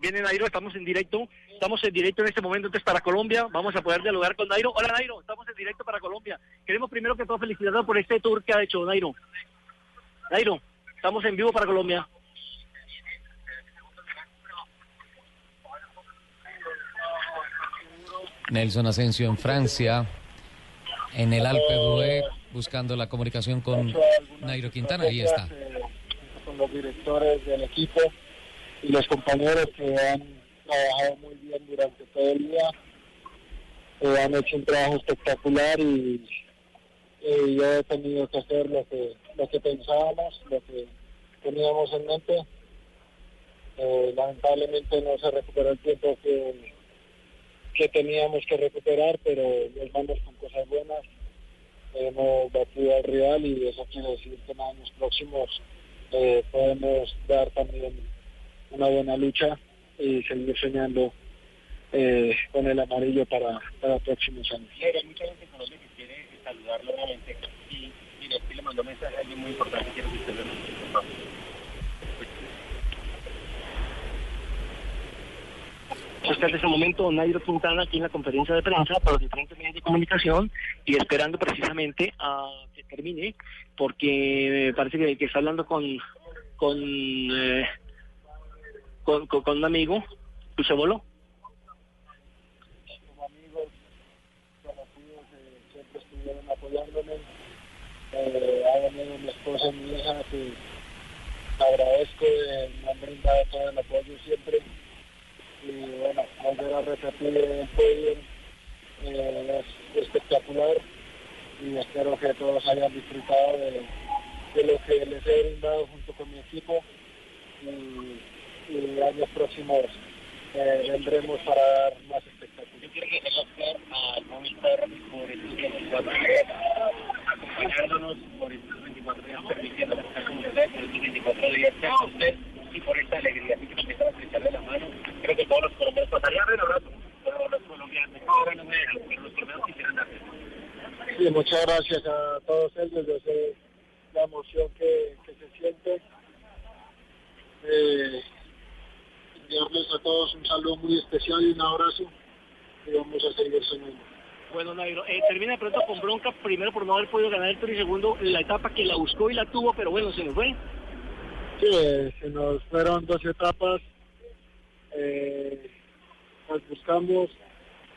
Viene Nairo, estamos en directo, estamos en directo en este momento entonces para Colombia, vamos a poder dialogar con Nairo. Hola Nairo, estamos en directo para Colombia. Queremos primero que todo felicitarlo por este tour que ha hecho Nairo. Nairo, estamos en vivo para Colombia. Nelson Asensio en Francia, en el Alpe d'Huez, buscando la comunicación con Nairo Quintana. Ahí está. eh, Con los directores del equipo y los compañeros que han trabajado muy bien durante todo el día. Eh, han hecho un trabajo espectacular y eh, yo he tenido que hacer lo que, lo que pensábamos, lo que teníamos en mente. Eh, lamentablemente no se recuperó el tiempo que, que teníamos que recuperar, pero nos vamos con cosas buenas. Hemos batido al rival y eso quiere decir que en años próximos eh, podemos dar también una buena lucha y seguir soñando eh, con el amarillo para, para próximos años. Hay mucha gente en Colombia que quiere saludarlo nuevamente y, y le, le mandó mensaje a alguien muy importante. Quiero que usted lo. Está en este momento Nairo Quintana aquí en la conferencia de prensa para los diferentes medios de comunicación y esperando precisamente a que termine porque parece que, que está hablando con con, eh, con, con, un amigo. ¿Se voló? como amigos conocidos eh, siempre estuvieron apoyándome. Eh, ha mi esposa y mi hija que agradezco, eh, me han brindado todo el apoyo siempre. Y bueno, volver a repetir el podio eh, es espectacular y espero que todos hayan disfrutado de, de lo que les he brindado junto con mi equipo y, y años próximos eh, vendremos para dar más espectáculos. Yo quiero que agradecer al Movistar por estos 24 días, acompañándonos por estos 24 días, permitiéndonos estar con ustedes por estos 24 días, con usted y por esta alegría. Así que nos empiezan a estrecharle la mano. Creo que todos los colombianos pasarían un abrazo. Todos los colombianos, ahora no me dejan, pero los colombianos quisieran darse. Sí, muchas gracias a todos ellos. Yo sé la emoción que, que se siente. Eh, enviarles a todos un saludo muy especial y un abrazo. Y vamos a seguir soñando. Bueno, Nairo, eh, termina de pronto con bronca, primero por no haber podido ganar el Tour y segundo la etapa que la buscó y la tuvo, pero bueno, se nos fue. Sí, eh, se nos fueron dos etapas. Eh, las buscamos,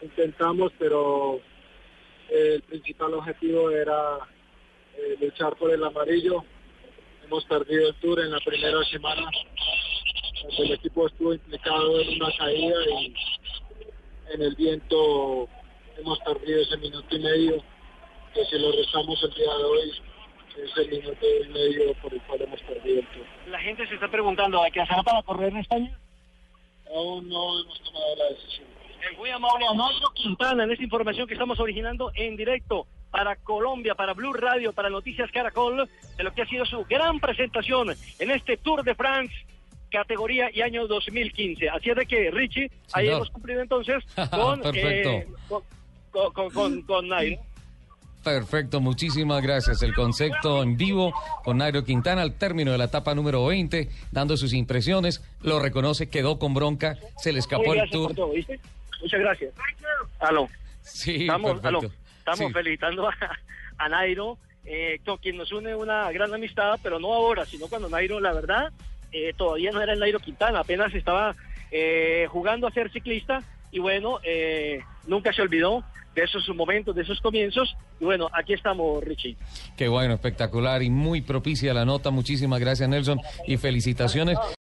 intentamos, pero el principal objetivo era luchar por el amarillo. Hemos perdido el tour en la primera semana. Donde El equipo estuvo implicado en una caída y en el viento hemos perdido ese minuto y medio. Que si lo restamos el día de hoy, es el minuto y medio por el cual hemos perdido el tour. La gente se está preguntando, ¿hay que hacer para correr en España? Aún no hemos tomado la decisión. El muy amable a Nairo Quintana en esta información que estamos originando en directo para Colombia, para Blue Radio, para Noticias Caracol, de lo que ha sido su gran presentación en este Tour de France categoría y año 2015. Así es de que, Richie, ahí Señor. hemos cumplido entonces con, Perfecto. eh, con, con, con, con- Nairo. Perfecto, muchísimas gracias. El concepto en vivo con Nairo Quintana al término de la etapa número 20, dando sus impresiones. Lo reconoce, quedó con bronca, se le escapó el tour. todo, ¿viste? Muchas gracias. Aló. Sí, Estamos, perfecto. aló, estamos Sí. felicitando a, a Nairo, eh, con quien nos une una gran amistad, pero no ahora, sino cuando Nairo, la verdad, eh, todavía no era el Nairo Quintana, apenas estaba eh, jugando a ser ciclista y bueno, eh, nunca se olvidó de esos momentos, de esos comienzos. Y bueno, aquí estamos, Richie. Qué bueno, espectacular y muy propicia la nota. Muchísimas gracias, Nelson, y felicitaciones.